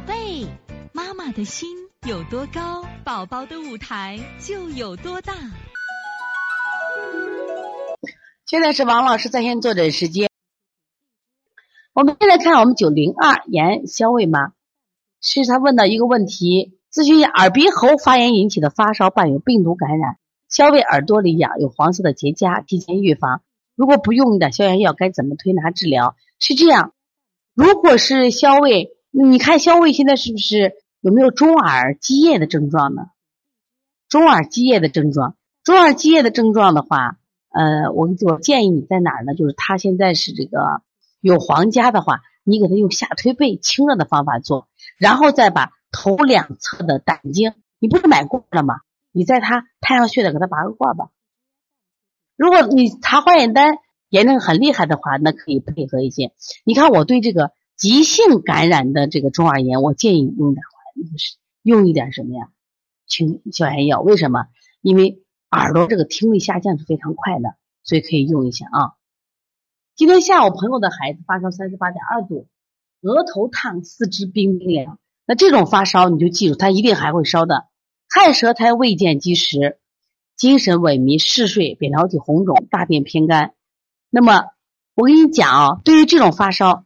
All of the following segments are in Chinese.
宝贝，妈妈的心有多高，宝宝的舞台就有多大。现在是王老师在线坐诊时间。我们现在看我们九零二严肖卫妈，是他问到一个问题，咨询耳鼻喉发炎引起的发烧伴有病毒感染，肖卫耳朵里痒，有黄色的结痂，提前预防。如果不用点消炎药，该怎么推拿治疗？是这样，如果是肖卫，你看肖卫现在是不是有没有中耳积液的症状呢？中耳积液的症状，中耳积液的症状的话，呃，我我建议你在哪儿呢？就是他现在是这个有黄痂的话，你给他用下推背清热的方法做，然后再把头两侧的胆经，你不是买过了吗？你在他太阳穴的给他拔个罐吧。如果你查化验单炎症很厉害的话，那可以配合一些。你看我对这个急性感染的这个中耳炎，我建议用点用一点什么呀？清消炎药。为什么？因为耳朵这个听力下降是非常快的，所以可以用一下啊。今天下午朋友的孩子发烧三十八点二度，额头烫，四肢冰冰凉。那这种发烧你就记住，他一定还会烧的。汗舌苔未见积食。精神萎靡、嗜睡、扁桃体红肿、大便偏干。那么我跟你讲啊，对于这种发烧，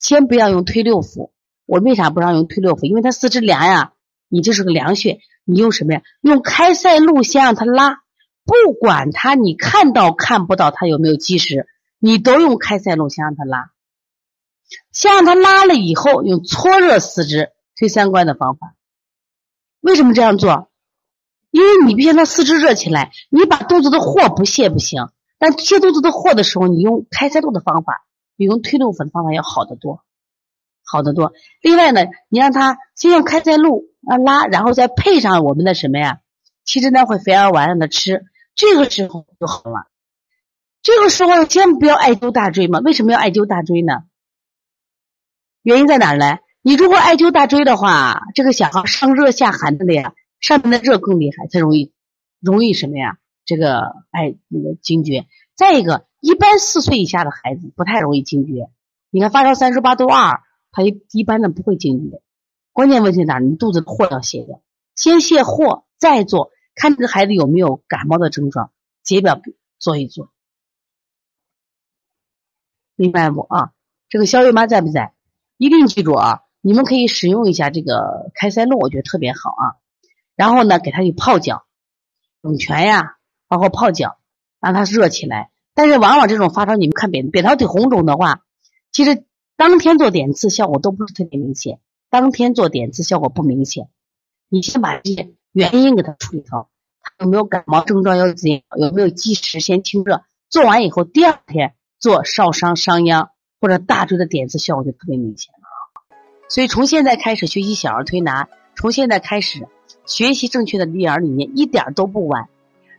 先不要用推六腑。我为啥不让用推六腑？因为它四肢凉呀，你这是个凉穴。你用什么呀？用开塞露先让它拉，不管它你看到看不到它有没有积食，你都用开塞露先让它拉。先让它拉了以后，用搓热四肢推三关的方法。为什么这样做？因为你别让他四肢热起来，你把肚子的火不泄不行。但泄肚子的火的时候，你用开塞露的方法，比用推六腑的方法要好得多，好得多。另外呢，你让他先用开塞露啊拉，然后再配上我们的什么呀？七支丹会肥儿丸让他吃，这个时候就好了。这个时候千万不要艾灸大椎嘛？为什么要艾灸大椎呢？原因在哪儿呢？你如果艾灸大椎的话，这个小孩上热下寒的呀。上面的热更厉害，才容易容易什么呀？这个哎，那个惊厥。再一个，一般四岁以下的孩子不太容易惊厥。你看发烧三十八度二，他一一般的不会惊厥。关键问题哪？你肚子的货要卸掉，先卸货，再做，看这个孩子有没有感冒的症状，解表做一做。明白不啊？这个肖月妈在不在？一定记住啊！你们可以使用一下这个开塞露，我觉得特别好啊。然后呢，给他去泡脚，涌泉呀，包括泡脚，让他热起来。但是往往这种发烧，你们看扁扁桃体红肿的话，其实当天做点刺效果都不是特别明显。当天做点刺效果不明显，你先把这些原因给他处理好，他有没有感冒症状要怎样？有没有积食？先清热，做完以后第二天做少商商阳或者大椎的点刺效果就特别明显了。所以从现在开始学习小儿推拿，从现在开始。学习正确的育儿理念一点都不晚，